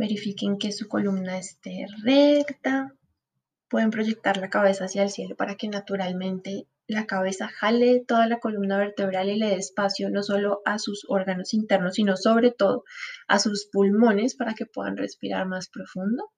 Verifiquen que su columna esté recta. Pueden proyectar la cabeza hacia el cielo para que naturalmente la cabeza jale toda la columna vertebral y le dé espacio no solo a sus órganos internos, sino sobre todo a sus pulmones para que puedan respirar más profundo.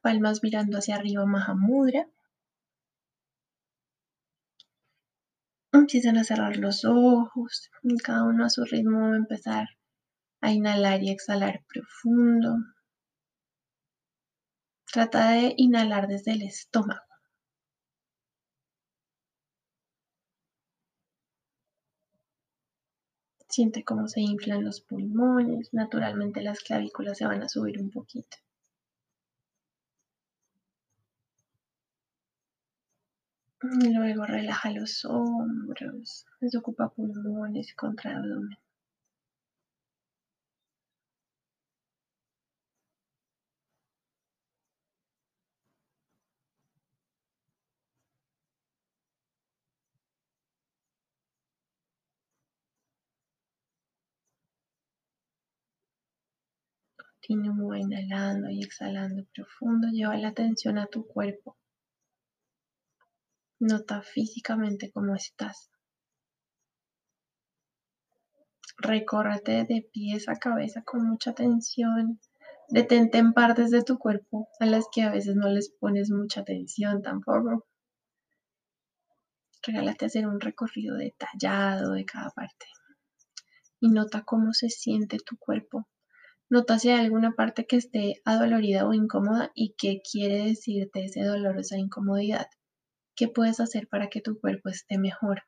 Palmas mirando hacia arriba, Mahamudra. Empiezan a cerrar los ojos, cada uno a su ritmo va a empezar a inhalar y exhalar profundo. Trata de inhalar desde el estómago. Siente cómo se inflan los pulmones. Naturalmente las clavículas se van a subir un poquito. Luego relaja los hombros, desocupa pulmones y contra Continúa inhalando y exhalando profundo. Lleva la atención a tu cuerpo. Nota físicamente cómo estás. Recórrate de pies a cabeza con mucha atención. Detente en partes de tu cuerpo a las que a veces no les pones mucha atención tampoco. Regálate hacer un recorrido detallado de cada parte. Y nota cómo se siente tu cuerpo Nota si hay alguna parte que esté adolorida o incómoda y qué quiere decirte ese dolor o esa incomodidad. ¿Qué puedes hacer para que tu cuerpo esté mejor?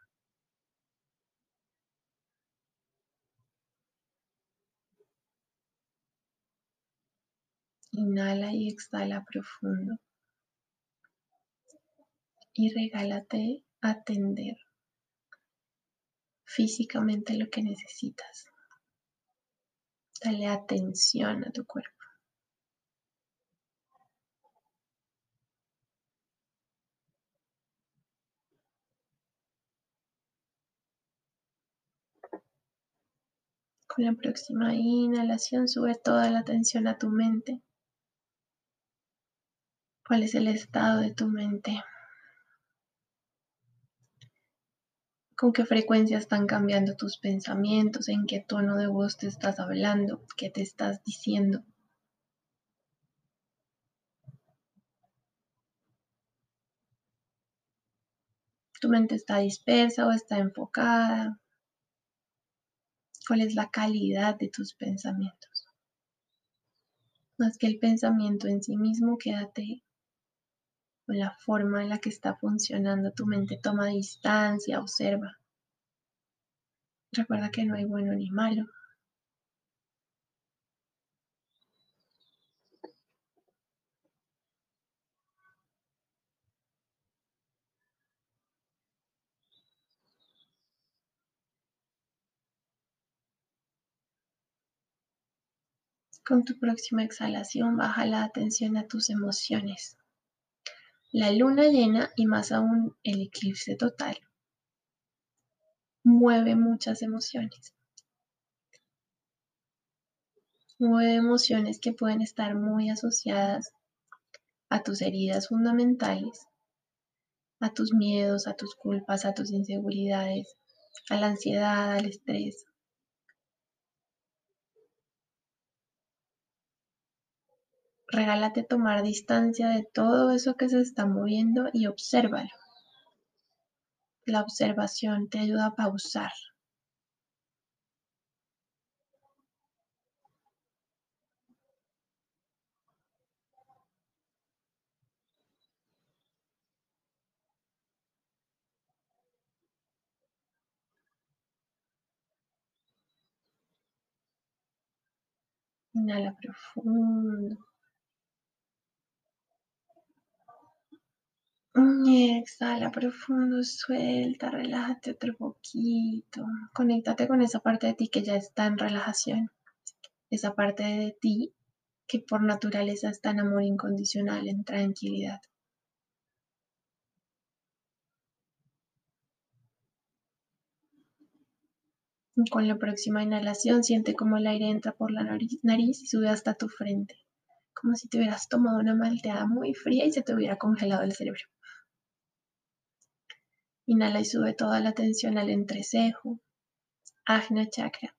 Inhala y exhala profundo. Y regálate atender físicamente lo que necesitas. Dale atención a tu cuerpo. Con la próxima inhalación sube toda la atención a tu mente. ¿Cuál es el estado de tu mente? Con qué frecuencia están cambiando tus pensamientos, en qué tono de voz te estás hablando, qué te estás diciendo. ¿Tu mente está dispersa o está enfocada? ¿Cuál es la calidad de tus pensamientos? Más que el pensamiento en sí mismo, quédate con la forma en la que está funcionando tu mente. Toma distancia, observa. Recuerda que no hay bueno ni malo. Con tu próxima exhalación baja la atención a tus emociones. La luna llena y más aún el eclipse total mueve muchas emociones. Mueve emociones que pueden estar muy asociadas a tus heridas fundamentales, a tus miedos, a tus culpas, a tus inseguridades, a la ansiedad, al estrés. Regálate tomar distancia de todo eso que se está moviendo y obsérvalo. La observación te ayuda a pausar. Inhala profundo. Exhala profundo, suelta, relájate otro poquito. Conéctate con esa parte de ti que ya está en relajación. Esa parte de ti que por naturaleza está en amor incondicional, en tranquilidad. con la próxima inhalación siente como el aire entra por la nariz, y sube hasta tu frente, como si te hubieras tomado una malteada muy fría y se te hubiera congelado el cerebro. Inhala y sube toda la tensión al entrecejo, Ajna Chakra,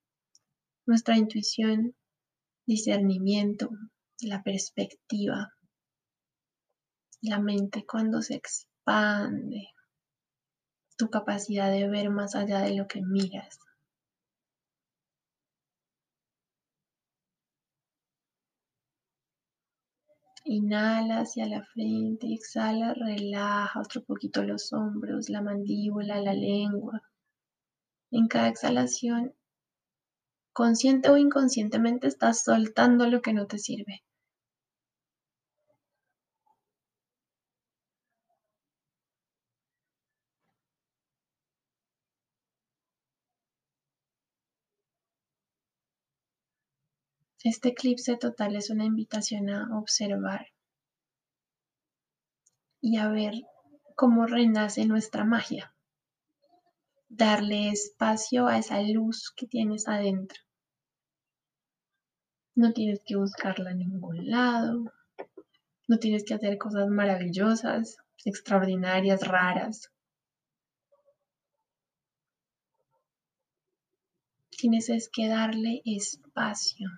nuestra intuición, discernimiento, la perspectiva, la mente cuando se expande, tu capacidad de ver más allá de lo que miras. Inhala hacia la frente exhala, relaja otro poquito los hombros, la mandíbula, la lengua. En cada exhalación, consciente o inconscientemente, estás soltando lo que no te sirve. Este eclipse total es una invitación a observar y a ver cómo renace nuestra magia. Darle espacio a esa luz que tienes adentro. No tienes que buscarla en ningún lado. No tienes que hacer cosas maravillosas, extraordinarias, raras. Tienes es que darle espacio.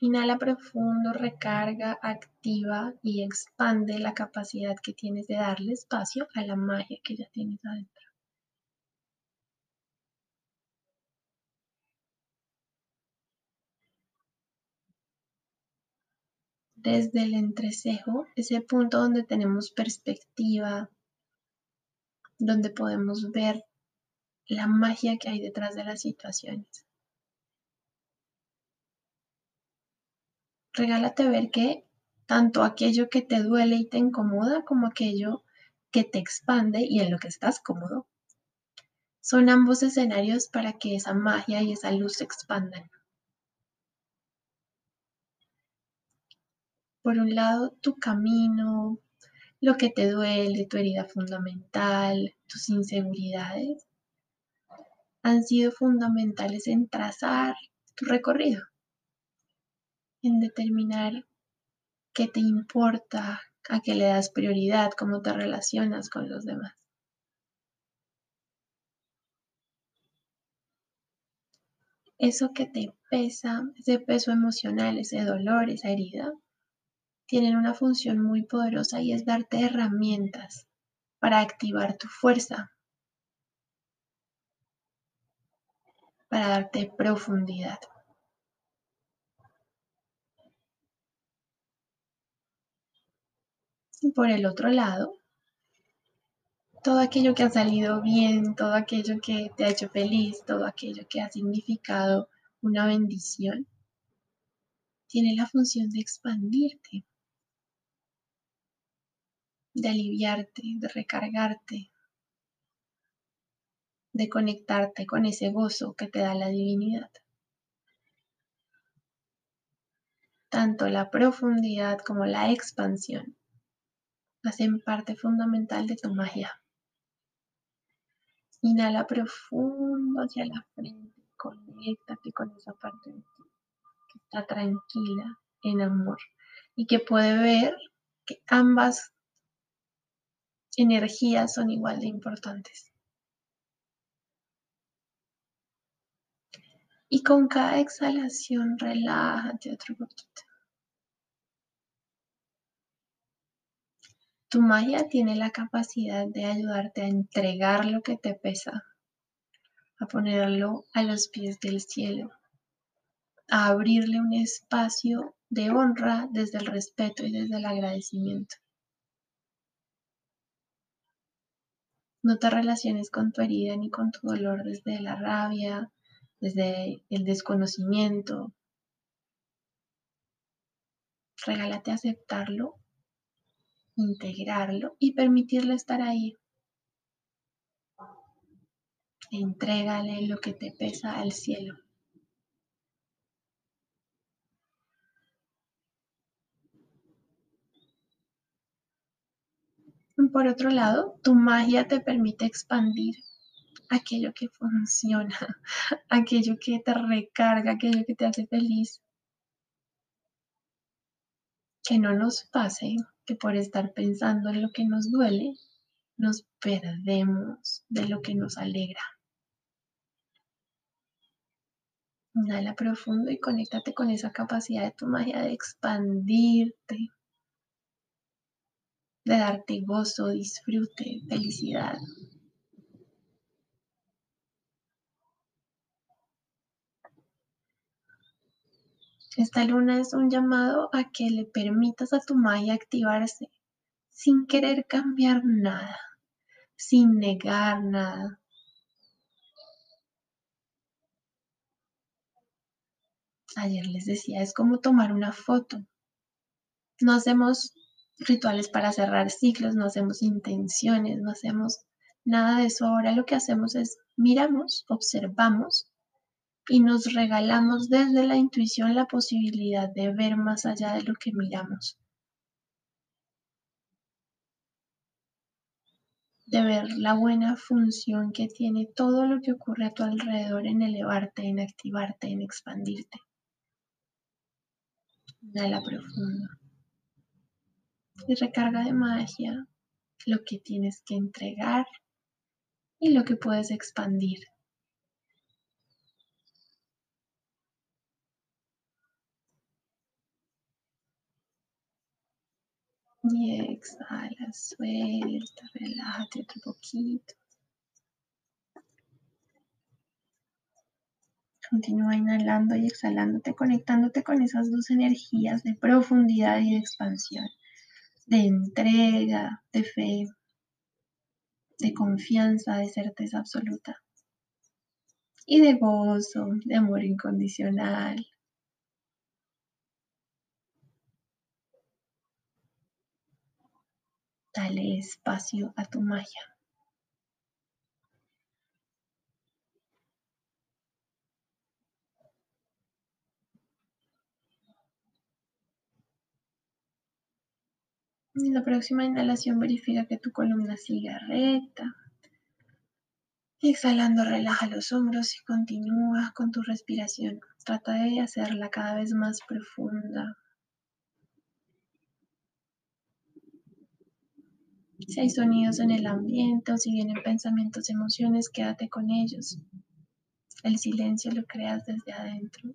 Inhala profundo, recarga, activa y expande la capacidad que tienes de darle espacio a la magia que ya tienes adentro. Desde el entrecejo, ese punto donde tenemos perspectiva, donde podemos ver la magia que hay detrás de las situaciones. Regálate ver que tanto aquello que te duele y te incomoda como aquello que te expande y en lo que estás cómodo, son ambos escenarios para que esa magia y esa luz se expandan. Por un lado, tu camino, lo que te duele, tu herida fundamental, tus inseguridades, han sido fundamentales en trazar tu recorrido en determinar qué te importa, a qué le das prioridad, cómo te relacionas con los demás. Eso que te pesa, ese peso emocional, ese dolor, esa herida, tienen una función muy poderosa y es darte herramientas para activar tu fuerza, para darte profundidad. Por el otro lado, todo aquello que ha salido bien, todo aquello que te ha hecho feliz, todo aquello que ha significado una bendición, tiene la función de expandirte, de aliviarte, de recargarte, de conectarte con ese gozo que te da la divinidad. Tanto la profundidad como la expansión hacen parte fundamental de tu magia. Inhala profundo hacia la frente, conéctate con esa parte de ti que está tranquila, en amor y que puede ver que ambas energías son igual de importantes. Y con cada exhalación relájate otro poquito. Tu magia tiene la capacidad de ayudarte a entregar lo que te pesa, a ponerlo a los pies del cielo, a abrirle un espacio de honra desde el respeto y desde el agradecimiento. No te relaciones con tu herida ni con tu dolor desde la rabia, desde el desconocimiento. Regálate aceptarlo integrarlo y permitirle estar ahí. Entrégale lo que te pesa al cielo. Por otro lado, tu magia te permite expandir aquello que funciona, aquello que te recarga, aquello que te hace feliz. Que no nos pase que por estar pensando en lo que nos duele, nos perdemos de lo que nos alegra. Inhala profundo y conéctate con esa capacidad de tu magia de expandirte, de darte gozo, disfrute, felicidad. Esta luna es un llamado a que le permitas a tu magia activarse sin querer cambiar nada, sin negar nada, ayer les decía, es como tomar una foto. No hacemos rituales para cerrar ciclos, no hacemos intenciones, no hacemos nada de eso. Ahora lo que hacemos es miramos, observamos y nos regalamos desde la intuición la posibilidad de ver más allá de lo que miramos. de ver la buena función que tiene todo lo que ocurre a tu alrededor en elevarte, en activarte, en expandirte. Inhala profundo. Y recarga de magia lo que tienes que entregar y lo que puedes expandir. Y exhala, suelta, relájate otro poquito. Continúa inhalando y exhalándote, conectándote con esas dos energías de profundidad y de expansión, de entrega, de fe, de confianza, de certeza absoluta y de gozo, de amor incondicional. Dale espacio a tu magia. En la próxima inhalación verifica que tu columna siga recta. Exhalando, relaja los hombros y continúa con tu respiración. Trata de hacerla cada vez más profunda. Si hay sonidos en el ambiente o si vienen pensamientos, emociones, quédate con ellos. El silencio lo creas desde adentro.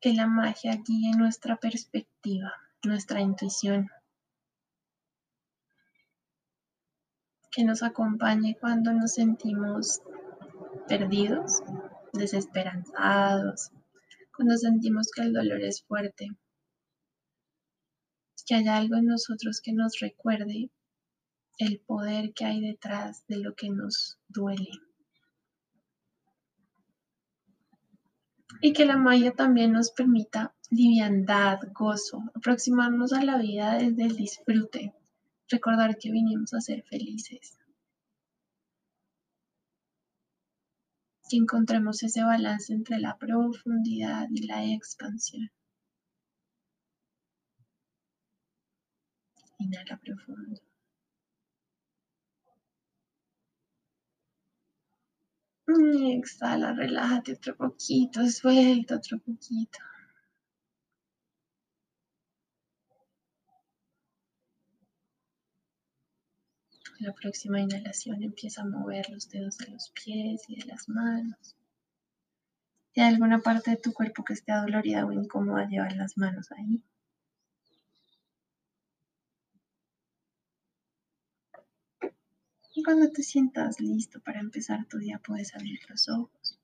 Que la magia guíe nuestra perspectiva, nuestra intuición, que nos acompañe cuando nos sentimos perdidos, desesperanzados, cuando sentimos que el dolor es fuerte, que haya algo en nosotros que nos recuerde el poder que hay detrás de lo que nos duele. Y que la magia también nos permita liviandad, gozo, aproximarnos a la vida desde el disfrute, recordar que vinimos a ser felices. Que encontremos ese balance entre la profundidad y la expansión. Inhala profundo. Exhala, relájate otro poquito, suelta otro poquito. la próxima inhalación empieza a mover los dedos de los pies y de las manos. Si hay alguna parte de tu cuerpo que esté adolorida o incómoda, llevar las manos ahí. cuando te sientas listo para empezar tu día, puedes abrir los ojos.